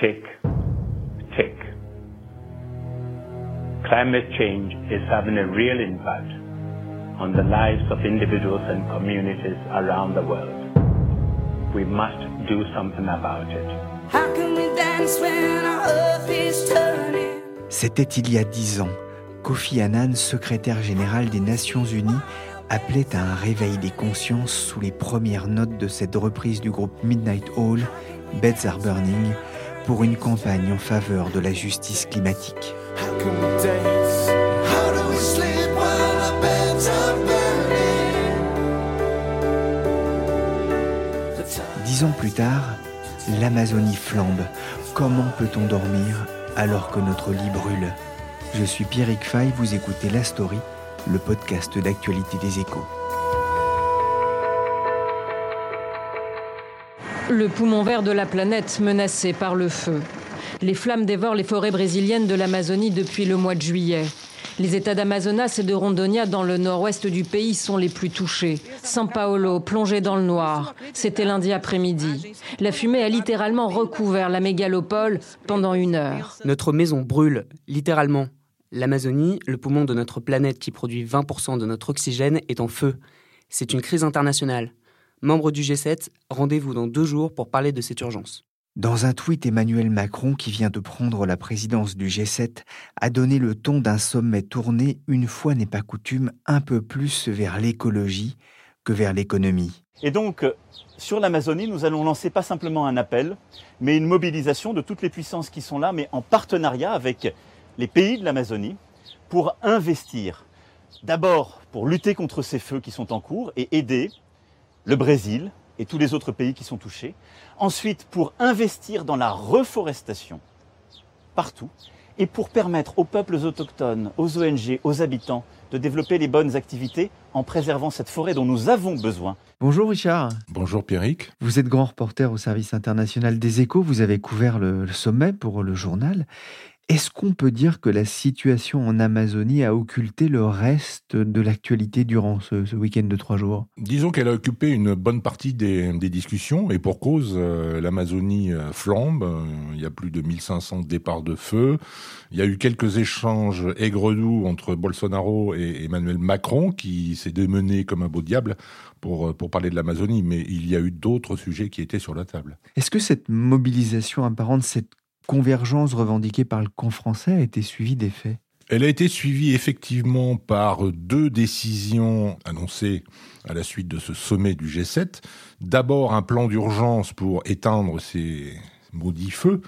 Tick, tick. Climate change is having a real impact on the lives of individuals and communities around the world. We must do something about it. How can we dance when our earth is turning? C'était il y a dix ans. Kofi Annan, secrétaire général des Nations Unies, appelait à un réveil des consciences sous les premières notes de cette reprise du groupe Midnight Hall, Beds Are Burning, pour une campagne en faveur de la justice climatique. Dix ans plus tard, l'Amazonie flambe. Comment peut-on dormir alors que notre lit brûle? Je suis Pierrick Fay, vous écoutez La Story, le podcast d'actualité des échos. Le poumon vert de la planète menacé par le feu. Les flammes dévorent les forêts brésiliennes de l'Amazonie depuis le mois de juillet. Les États d'Amazonas et de Rondônia dans le nord-ouest du pays sont les plus touchés. São Paulo plongé dans le noir. C'était lundi après-midi. La fumée a littéralement recouvert la mégalopole pendant une heure. Notre maison brûle, littéralement. L'Amazonie, le poumon de notre planète qui produit 20% de notre oxygène, est en feu. C'est une crise internationale. Membre du G7, rendez-vous dans deux jours pour parler de cette urgence. Dans un tweet, Emmanuel Macron, qui vient de prendre la présidence du G7, a donné le ton d'un sommet tourné, une fois n'est pas coutume, un peu plus vers l'écologie que vers l'économie. Et donc, sur l'Amazonie, nous allons lancer pas simplement un appel, mais une mobilisation de toutes les puissances qui sont là, mais en partenariat avec les pays de l'Amazonie, pour investir. D'abord, pour lutter contre ces feux qui sont en cours et aider le Brésil et tous les autres pays qui sont touchés. Ensuite, pour investir dans la reforestation partout et pour permettre aux peuples autochtones, aux ONG, aux habitants de développer les bonnes activités en préservant cette forêt dont nous avons besoin. Bonjour Richard. Bonjour Pierrick. Vous êtes grand reporter au service international des échos, vous avez couvert le, le sommet pour le journal. Est-ce qu'on peut dire que la situation en Amazonie a occulté le reste de l'actualité durant ce, ce week-end de trois jours? Disons qu'elle a occupé une bonne partie des, des discussions et pour cause, euh, l'Amazonie euh, flambe, euh, il y a plus de 1500 départs de feu, il y a eu quelques échanges aigre-doux entre Bolsonaro et Emmanuel Macron qui s'est démené comme un beau diable pour, pour parler de l'Amazonie, mais il y a eu d'autres sujets qui étaient sur la table. Est-ce que cette mobilisation apparente, cette convergence revendiquée par le camp français a été suivie des faits Elle a été suivie effectivement par deux décisions annoncées à la suite de ce sommet du G7. D'abord un plan d'urgence pour éteindre ces maudits feux.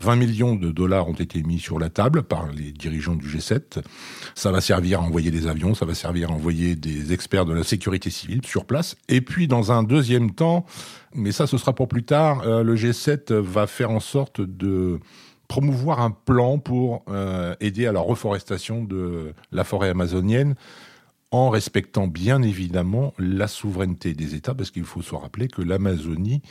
20 millions de dollars ont été mis sur la table par les dirigeants du G7. Ça va servir à envoyer des avions, ça va servir à envoyer des experts de la sécurité civile sur place. Et puis dans un deuxième temps, mais ça ce sera pour plus tard, euh, le G7 va faire en sorte de promouvoir un plan pour euh, aider à la reforestation de la forêt amazonienne en respectant bien évidemment la souveraineté des États, parce qu'il faut se rappeler que l'Amazonie,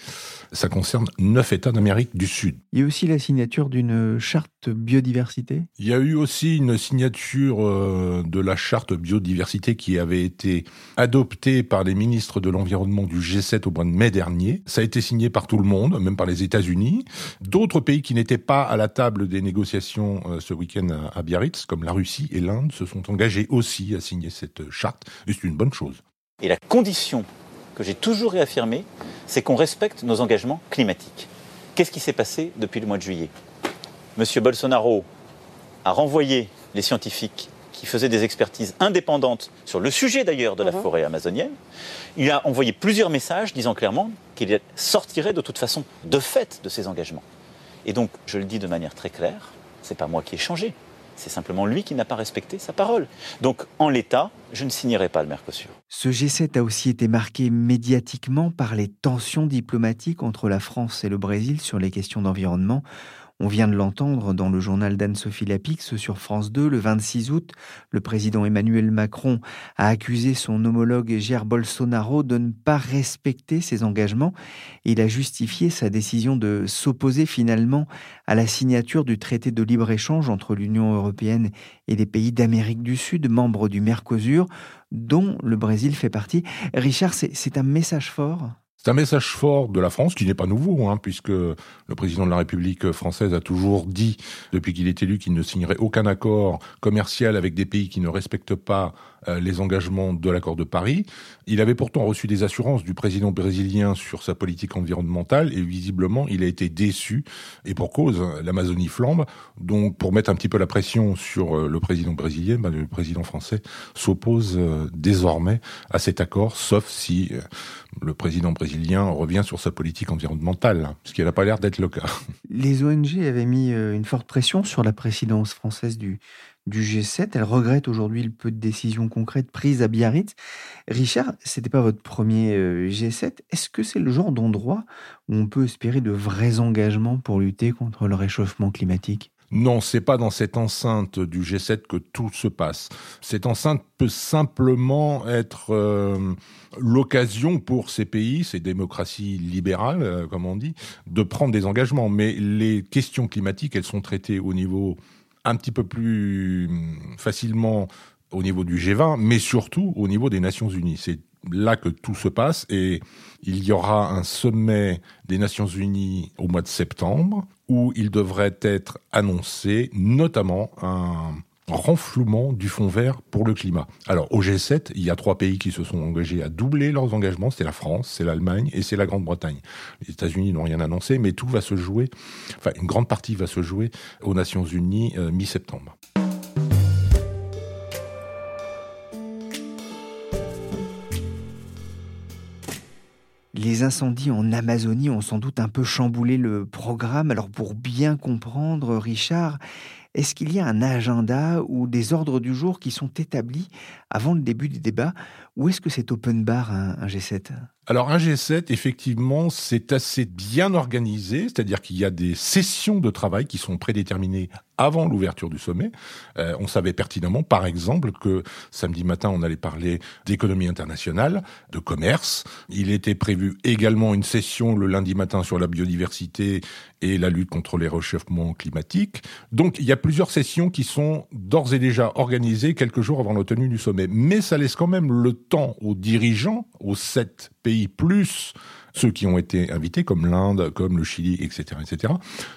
ça concerne neuf États d'Amérique du Sud. Il y a aussi la signature d'une charte biodiversité? Il y a eu aussi une signature euh, de la charte biodiversité qui avait été adoptée par les ministres de l'Environnement du G7 au mois de mai dernier. Ça a été signé par tout le monde, même par les États-Unis. D'autres pays qui n'étaient pas à la table des négociations euh, ce week-end à, à Biarritz, comme la Russie et l'Inde, se sont engagés aussi à signer cette charte, et c'est une bonne chose. Et la condition que j'ai toujours réaffirmé, c'est qu'on respecte nos engagements climatiques. Qu'est-ce qui s'est passé depuis le mois de juillet? Monsieur Bolsonaro a renvoyé les scientifiques qui faisaient des expertises indépendantes sur le sujet d'ailleurs de la forêt amazonienne. Il a envoyé plusieurs messages disant clairement qu'il sortirait de toute façon de fait de ses engagements. Et donc, je le dis de manière très claire, c'est pas moi qui ai changé, c'est simplement lui qui n'a pas respecté sa parole. Donc, en l'état, je ne signerai pas le Mercosur. Ce G7 a aussi été marqué médiatiquement par les tensions diplomatiques entre la France et le Brésil sur les questions d'environnement. On vient de l'entendre dans le journal d'Anne-Sophie Lapix sur France 2 le 26 août. Le président Emmanuel Macron a accusé son homologue Jair Bolsonaro de ne pas respecter ses engagements. Il a justifié sa décision de s'opposer finalement à la signature du traité de libre-échange entre l'Union européenne et les pays d'Amérique du Sud, membres du Mercosur, dont le Brésil fait partie. Richard, c'est un message fort? C'est un message fort de la France qui n'est pas nouveau, hein, puisque le président de la République française a toujours dit, depuis qu'il est élu, qu'il ne signerait aucun accord commercial avec des pays qui ne respectent pas les engagements de l'accord de Paris. Il avait pourtant reçu des assurances du président brésilien sur sa politique environnementale et visiblement il a été déçu et pour cause, l'Amazonie flambe. Donc pour mettre un petit peu la pression sur euh, le président brésilien, ben, le président français s'oppose euh, désormais à cet accord, sauf si le président brésilien revient sur sa politique environnementale, ce qui n'a pas l'air d'être le cas. Les ONG avaient mis une forte pression sur la présidence française du, du G7. Elle regrette aujourd'hui le peu de décisions concrètes prises à Biarritz. Richard, c'était pas votre premier euh, G7. Est-ce que c'est le genre d'endroit où on peut espérer de vrais engagements pour lutter contre le réchauffement climatique? Non, c'est pas dans cette enceinte du G7 que tout se passe. Cette enceinte peut simplement être euh, l'occasion pour ces pays, ces démocraties libérales, euh, comme on dit, de prendre des engagements. Mais les questions climatiques, elles sont traitées au niveau un petit peu plus facilement au niveau du G20, mais surtout au niveau des Nations Unies. C'est là que tout se passe et il y aura un sommet des Nations Unies au mois de septembre où il devrait être annoncé notamment un renflouement du fonds vert pour le climat. Alors au G7, il y a trois pays qui se sont engagés à doubler leurs engagements, c'est la France, c'est l'Allemagne et c'est la Grande-Bretagne. Les États-Unis n'ont rien annoncé, mais tout va se jouer, enfin une grande partie va se jouer aux Nations Unies euh, mi-septembre. Les incendies en Amazonie ont sans doute un peu chamboulé le programme. Alors pour bien comprendre, Richard, est-ce qu'il y a un agenda ou des ordres du jour qui sont établis avant le début du débat? Ou est-ce que c'est open bar un, G7 alors un G7, effectivement, c'est assez bien organisé, c'est-à-dire qu'il y a des sessions de travail qui sont prédéterminées avant l'ouverture du sommet. Euh, on savait pertinemment, par exemple, que samedi matin, on allait parler d'économie internationale, de commerce. Il était prévu également une session le lundi matin sur la biodiversité et la lutte contre les réchauffements climatiques. Donc il y a plusieurs sessions qui sont d'ores et déjà organisées quelques jours avant la tenue du sommet. Mais ça laisse quand même le temps aux dirigeants, aux sept pays plus ceux qui ont été invités, comme l'Inde, comme le Chili, etc., etc.,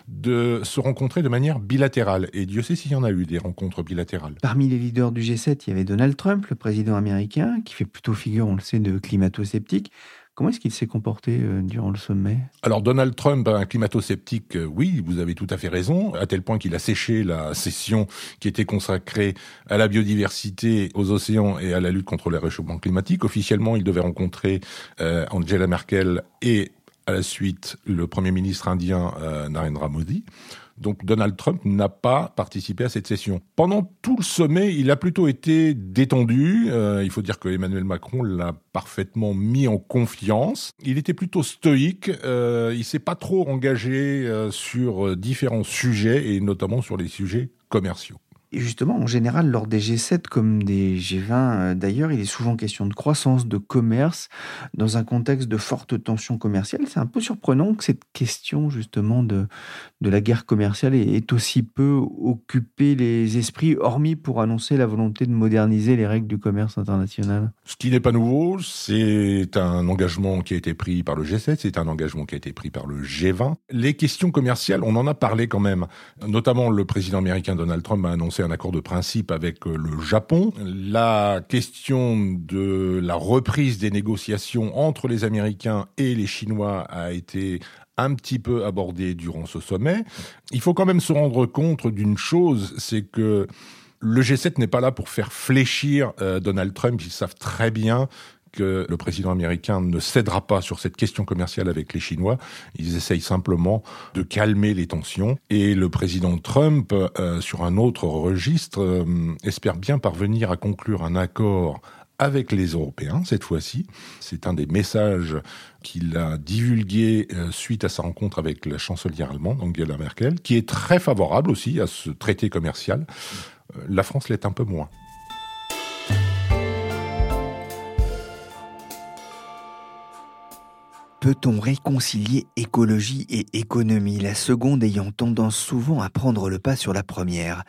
de se rencontrer de manière bilatérale. Et Dieu sait s'il y en a eu des rencontres bilatérales. Parmi les leaders du G7, il y avait Donald Trump, le président américain, qui fait plutôt figure, on le sait, de climato-sceptique. Comment est-ce qu'il s'est comporté euh, durant le sommet? Alors Donald Trump, un climato-sceptique, euh, oui, vous avez tout à fait raison, à tel point qu'il a séché la session qui était consacrée à la biodiversité, aux océans et à la lutte contre les réchauffements climatiques. Officiellement, il devait rencontrer euh, Angela Merkel et à la suite le Premier ministre indien Narendra Modi. Donc Donald Trump n'a pas participé à cette session. Pendant tout le sommet, il a plutôt été détendu. Euh, il faut dire que Emmanuel Macron l'a parfaitement mis en confiance. Il était plutôt stoïque. Euh, il s'est pas trop engagé euh, sur différents sujets et notamment sur les sujets commerciaux. Et justement, en général, lors des G7 comme des G20 euh, d'ailleurs, il est souvent question de croissance, de commerce, dans un contexte de forte tension commerciale. C'est un peu surprenant que cette question justement de, de la guerre commerciale ait aussi peu occupé les esprits, hormis pour annoncer la volonté de moderniser les règles du commerce international. Ce qui n'est pas nouveau, c'est un engagement qui a été pris par le G7, c'est un engagement qui a été pris par le G20. Les questions commerciales, on en a parlé quand même. Notamment, le président américain Donald Trump a annoncé un accord de principe avec euh, le Japon. La question de la reprise des négociations entre les Américains et les Chinois a été un petit peu abordée durant ce sommet. Il faut quand même se rendre compte d'une chose, c'est que le G7 n'est pas là pour faire fléchir euh, Donald Trump. Ils savent très bien que le président américain ne cédera pas sur cette question commerciale avec les Chinois. Ils essayent simplement de calmer les tensions. Et le président Trump, euh, sur un autre registre, euh, espère bien parvenir à conclure un accord avec les Européens cette fois-ci. C'est un des messages qu'il a divulgué euh, suite à sa rencontre avec la chancelière allemande, Angela Merkel, qui est très favorable aussi à ce traité commercial. La France l'est un peu moins. Peut-on réconcilier écologie et économie, la seconde ayant tendance souvent à prendre le pas sur la première?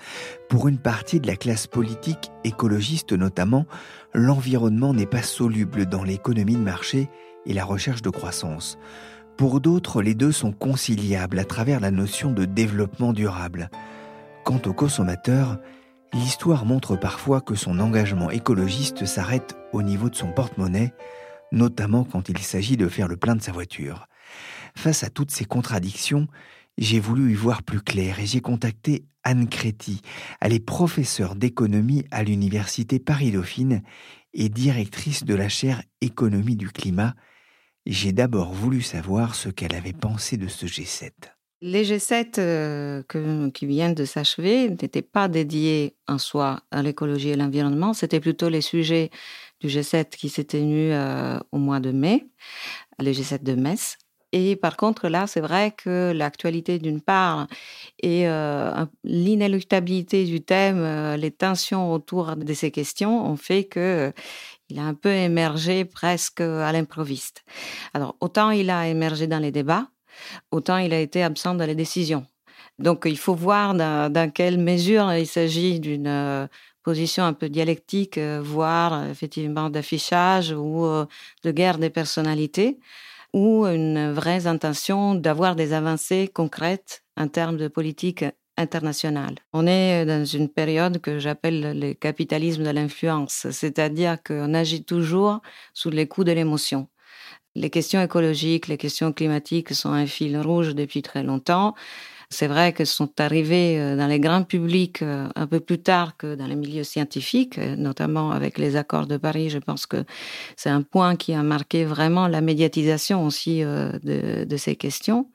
Pour une partie de la classe politique, écologiste notamment, l'environnement n'est pas soluble dans l'économie de marché et la recherche de croissance. Pour d'autres, les deux sont conciliables à travers la notion de développement durable. Quant au consommateur, l'histoire montre parfois que son engagement écologiste s'arrête au niveau de son porte-monnaie, notamment quand il s'agit de faire le plein de sa voiture. Face à toutes ces contradictions, j'ai voulu y voir plus clair et j'ai contacté Anne Créty. Elle est professeure d'économie à l'université Paris-Dauphine et directrice de la chaire Économie du climat. J'ai d'abord voulu savoir ce qu'elle avait pensé de ce G7. Les G7 euh, qui viennent de s'achever n'étaient pas dédiés en soi à l'écologie et l'environnement, c'était plutôt les sujets du G7 qui s'est tenu euh, au mois de mai, le G7 de Metz. Et par contre, là, c'est vrai que l'actualité d'une part et euh, l'inéluctabilité du thème, euh, les tensions autour de ces questions ont fait que il a un peu émergé presque à l'improviste. Alors, autant il a émergé dans les débats, autant il a été absent dans les décisions. Donc, il faut voir dans, quelle mesure il s'agit d'une position un peu dialectique, euh, voire euh, effectivement d'affichage ou euh, de guerre des personnalités, ou une vraie intention d'avoir des avancées concrètes en termes de politique internationale. On est dans une période que j'appelle le capitalisme de l'influence, c'est-à-dire qu'on agit toujours sous les coups de l'émotion. Les questions écologiques, les questions climatiques sont un fil rouge depuis très longtemps. C'est vrai qu'elles sont arrivées euh, dans les grands publics euh, un peu plus tard que dans les milieux scientifiques, euh, notamment avec les accords de Paris. Je pense que c'est un point qui a marqué vraiment la médiatisation aussi de ces questions.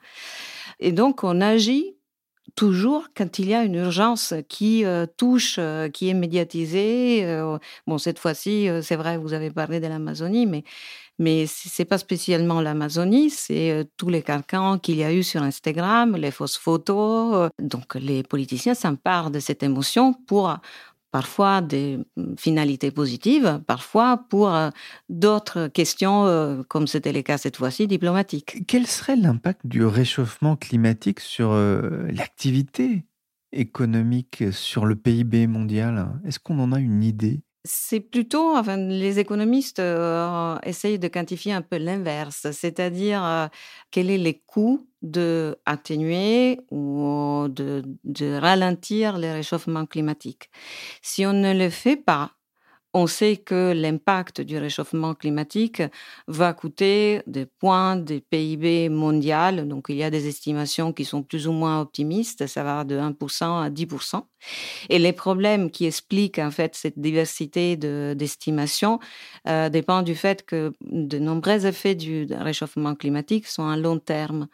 Et donc, on agit toujours quand il y a une urgence qui euh, touche, euh, qui est médiatisée. euh, bon, cette fois-ci, c'est vrai, vous avez parlé de l'Amazonie, mais mais c'est pas spécialement l'Amazonie, c'est tous les carcans qu'il y a eu sur Instagram, les fausses photos. Donc, les politiciens s'emparent de cette émotion pour parfois des mm, finalités positives, parfois pour euh, d'autres questions, euh, comme c'était le cas cette fois-ci, diplomatiques. Quel serait l'impact du réchauffement climatique sur euh, l'activité économique, sur le PIB mondial? Est-ce qu'on en a une idée? C'est plutôt, enfin, les économistes euh, essayent de quantifier un peu l'inverse, c'est-à-dire euh, quels sont les coûts de atténuer ou de, de ralentir le réchauffement climatique. Si on ne le fait pas, on sait que l'impact du réchauffement climatique va coûter des points des PIB mondial. Donc, il y a des estimations qui sont plus ou moins optimistes. Ça va de 1% à 10%. Et les problèmes qui expliquent en fait cette diversité de- d'estimations euh, dépendent du fait que de nombreux effets du réchauffement climatique sont à long terme.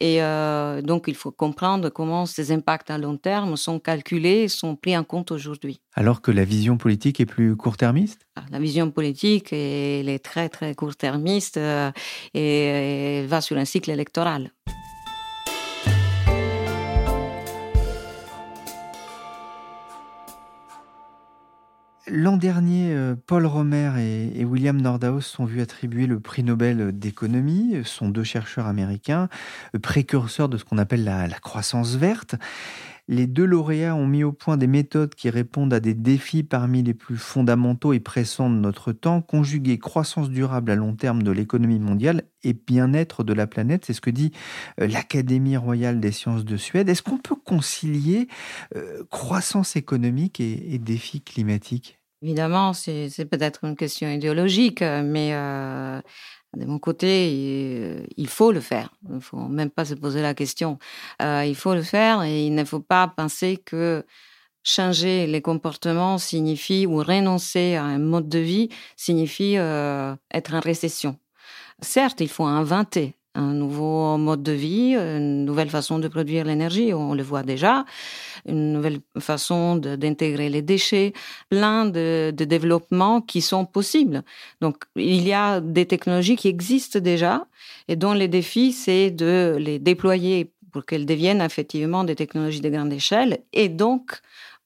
Et euh, donc, il faut comprendre comment ces impacts à long terme sont calculés et sont pris en compte aujourd'hui. Alors que la vision politique est plus court-termiste? Ah, La vision politique, elle est très, très court-termiste euh, et, va sur un cycle électoral. L'an dernier, euh, Paul Romer et, William Nordhaus sont vus attribuer le prix Nobel d'économie. Sont deux chercheurs américains, euh, précurseurs de ce qu'on appelle la, la croissance verte. Les deux lauréats ont mis au point des méthodes qui répondent à des défis parmi les plus fondamentaux et pressants de notre temps, conjuguer croissance durable à long terme de l'économie mondiale et bien-être de la planète. C'est ce que dit euh, l'Académie royale des sciences de Suède. Est-ce qu'on peut concilier euh, croissance économique et, défis climatiques? Évidemment, c'est peut-être une question idéologique, mais euh, de mon côté, il, il faut le faire. Il ne faut même pas se poser la question. Euh, il faut le faire et il ne faut pas penser que changer les comportements signifie ou renoncer à un mode de vie signifie euh, être en récession. Certes, il faut inventer un nouveau mode de vie, une nouvelle façon de produire l'énergie, on le voit déjà, une nouvelle façon d'intégrer les déchets, plein de, de développements qui sont possibles. Donc, il y a des technologies qui existent déjà et dont le défi, c'est de les déployer pour qu'elles deviennent effectivement des technologies de grande échelle et donc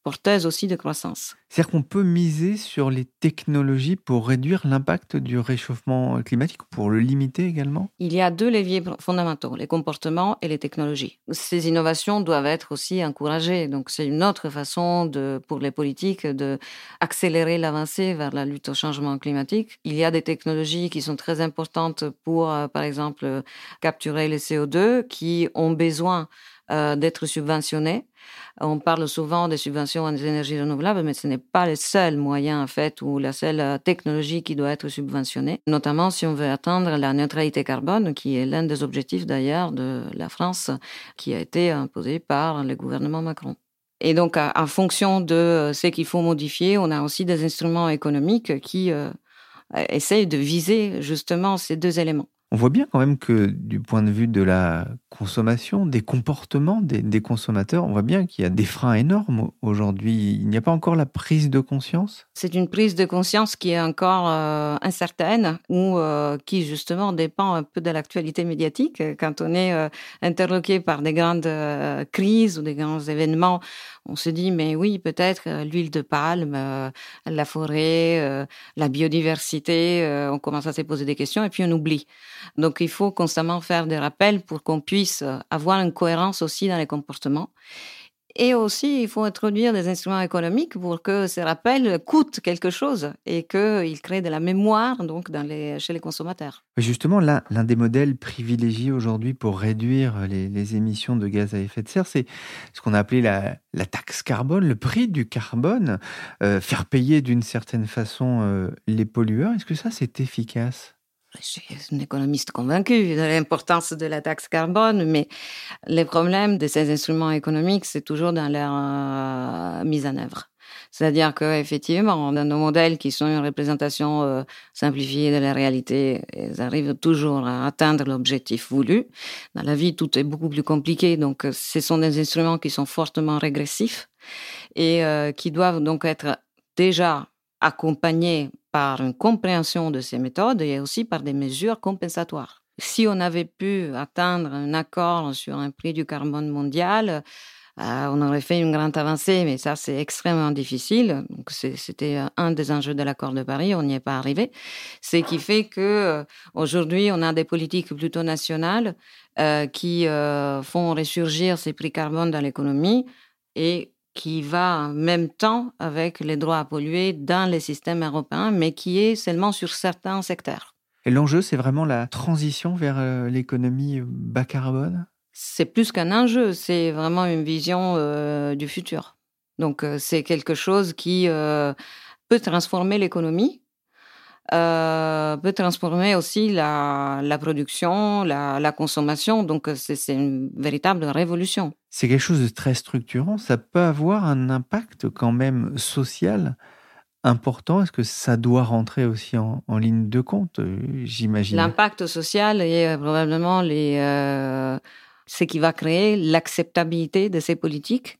porteuses aussi de croissance. C'est-à-dire qu'on peut miser sur les technologies pour réduire l'impact du réchauffement climatique, pour le limiter également? Il y a deux leviers fondamentaux, les comportements et les technologies. Ces innovations doivent être aussi encouragées. Donc, c'est une autre façon de, pour les politiques de accélérer l'avancée vers la lutte au changement climatique. Il y a des technologies qui sont très importantes pour, euh, par exemple, euh, capturer le CO2, qui ont besoin euh, d'être subventionnées. On parle souvent des subventions aux énergies renouvelables, mais ce n'est pas le seul moyen, en fait, ou la seule euh, technologie qui doit être subventionnée, notamment si on veut atteindre la neutralité carbone, qui est l'un des objectifs d'ailleurs de la France, qui a été imposé par le gouvernement Macron. Et donc, en fonction de euh, ce qu'il faut modifier, on a aussi des instruments économiques qui euh, essayent de viser justement ces deux éléments. On voit bien quand même que du point de vue de la consommation, des comportements des, consommateurs, on voit bien qu'il y a des freins énormes aujourd'hui. Il n'y a pas encore la prise de conscience? C'est une prise de conscience qui est encore euh, incertaine ou euh, qui justement dépend un peu de l'actualité médiatique. Quand on est euh, interloqué par des grandes crises ou des grands événements, on se dit mais oui peut-être l'huile de palme, la forêt, la biodiversité, on commence à se poser des questions et puis on oublie. Donc il faut constamment faire des rappels pour qu'on puisse avoir une cohérence aussi dans les comportements. Et aussi, il faut introduire des instruments économiques pour que ces rappels coûtent quelque chose et qu'ils créent de la mémoire donc chez les consommateurs. Justement, l'un des modèles privilégiés aujourd'hui pour réduire les, émissions de gaz à effet de serre, c'est ce qu'on a appelé la, la taxe carbone, le prix du carbone, euh, faire payer d'une certaine façon euh, les pollueurs. Est-ce que ça, c'est efficace? Je suis une économiste convaincue de l'importance de la taxe carbone, mais le problème de ces instruments économiques, c'est toujours dans leur euh, mise en œuvre. C'est-à-dire qu'effectivement, dans nos modèles qui sont une représentation euh, simplifiée de la réalité, ils arrivent toujours à atteindre l'objectif voulu. Dans la vie, tout est beaucoup plus compliqué, donc euh, ce sont des instruments qui sont fortement régressifs et qui doivent donc être déjà accompagnés par une compréhension de ces méthodes et aussi par des mesures compensatoires. Si on avait pu atteindre un accord sur un prix du carbone mondial, euh, on aurait fait une grande avancée, mais ça, c'est extrêmement difficile. Donc, c'était un des enjeux de l'accord de Paris, on n'y est pas arrivé. Ce qui fait que euh, aujourd'hui, on a des politiques plutôt nationales euh, qui euh, font ressurgir ces prix carbone dans l'économie et qui va en même temps avec les droits à polluer dans les systèmes européens, mais qui est seulement sur certains secteurs. Et l'enjeu, c'est vraiment la transition vers euh, l'économie bas carbone? C'est plus qu'un enjeu, c'est vraiment une vision euh, du futur. Donc euh, c'est quelque chose qui euh, peut transformer l'économie, euh, peut transformer aussi la, la production, la, la consommation. Donc c'est une véritable révolution. C'est quelque chose de très structurant. Ça peut avoir un impact quand même social important. Est-ce que ça doit rentrer aussi en, en ligne de compte, euh, j'imagine? L'impact social est euh, probablement les, euh, ce qui va créer l'acceptabilité de ces politiques.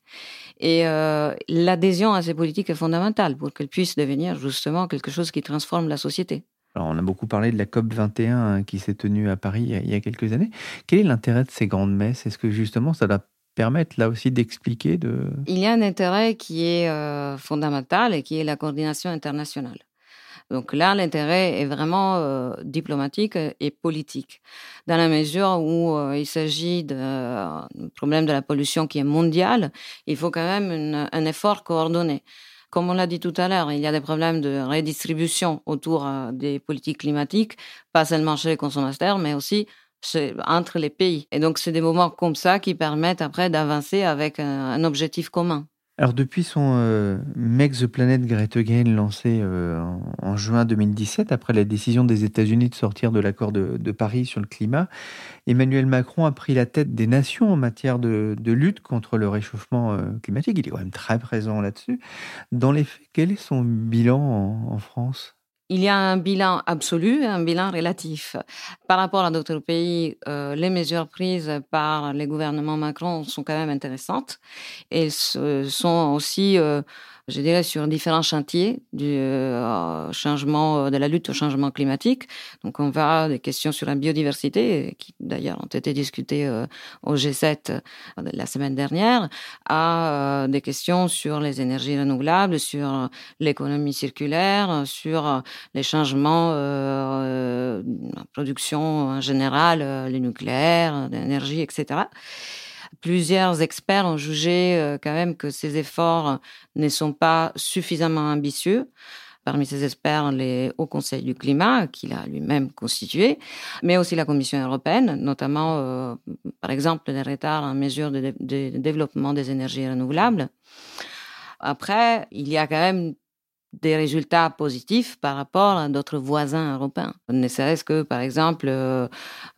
Et euh, l'adhésion à ces politiques est fondamentale pour qu'elles puissent devenir justement quelque chose qui transforme la société. Alors, on a beaucoup parlé de la COP 21 hein, qui s'est tenue à Paris il y a- il y a quelques années. Quel est l'intérêt de ces grandes messes? Est-ce que justement ça doit permettre là aussi d'expliquer de... Il y a un intérêt qui est euh, fondamental et qui est la coordination internationale. Donc là, l'intérêt est vraiment euh, diplomatique et politique, dans la mesure où euh, il s'agit d'un problème de la pollution qui est mondial. Il faut quand même un effort coordonné. Comme on l'a dit tout à l'heure, il y a des problèmes de redistribution autour euh, des politiques climatiques, pas seulement chez les consommateurs, mais aussi entre les pays. Et donc, c'est des moments comme ça qui permettent après d'avancer avec un objectif commun. Alors depuis son euh, Make the Planet Great Again lancé euh, en, juin 2017, après la décision des États-Unis de sortir de l'accord de, Paris sur le climat, Emmanuel Macron a pris la tête des nations en matière de, lutte contre le réchauffement euh, climatique. Il est quand même très présent là-dessus. Dans les faits, quel est son bilan en France? Il y a un bilan absolu et un bilan relatif. Par rapport à d'autres pays, euh, les mesures prises par les gouvernements Macron sont quand même intéressantes et sont aussi, euh, je dirais, sur différents chantiers du euh, changement, de la lutte au changement climatique. Donc, on va des questions sur la biodiversité, qui d'ailleurs ont été discutées euh, au G7 euh, la semaine dernière, à euh, des questions sur les énergies renouvelables, sur l'économie circulaire, sur les changements euh, euh, en production en général, euh, le nucléaire, l'énergie, etc. Plusieurs experts ont jugé euh, quand même que ces efforts ne sont pas suffisamment ambitieux. Parmi ces experts, les Hauts Conseil du climat, qu'il a lui-même constitué, mais aussi la Commission européenne, notamment, euh, par exemple, les retards en mesure de développement des énergies renouvelables. Après, il y a quand même des résultats positifs par rapport à d'autres voisins européens. Ne serait-ce que, par exemple, euh,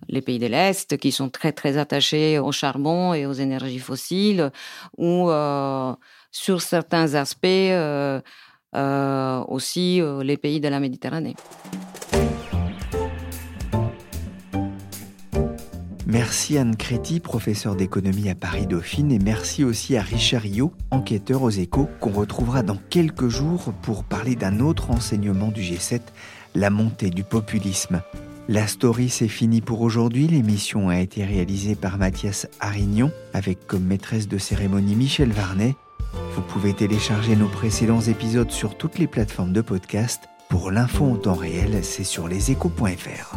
les pays de l'Est qui sont très, très attachés au charbon et aux énergies fossiles, ou euh, sur certains aspects euh, aussi les pays de la Méditerranée. Merci Anne Créty, professeure d'économie à Paris Dauphine, et merci aussi à Richard Rio, enquêteur aux échos, qu'on retrouvera dans quelques jours pour parler d'un autre enseignement du G7, la montée du populisme. La story, c'est fini pour aujourd'hui. L'émission a été réalisée par Mathias Arignon, avec comme maîtresse de cérémonie Michel Varnet. Vous pouvez télécharger nos précédents épisodes sur toutes les plateformes de podcast. Pour l'info en temps réel, c'est sur leséchos.fr.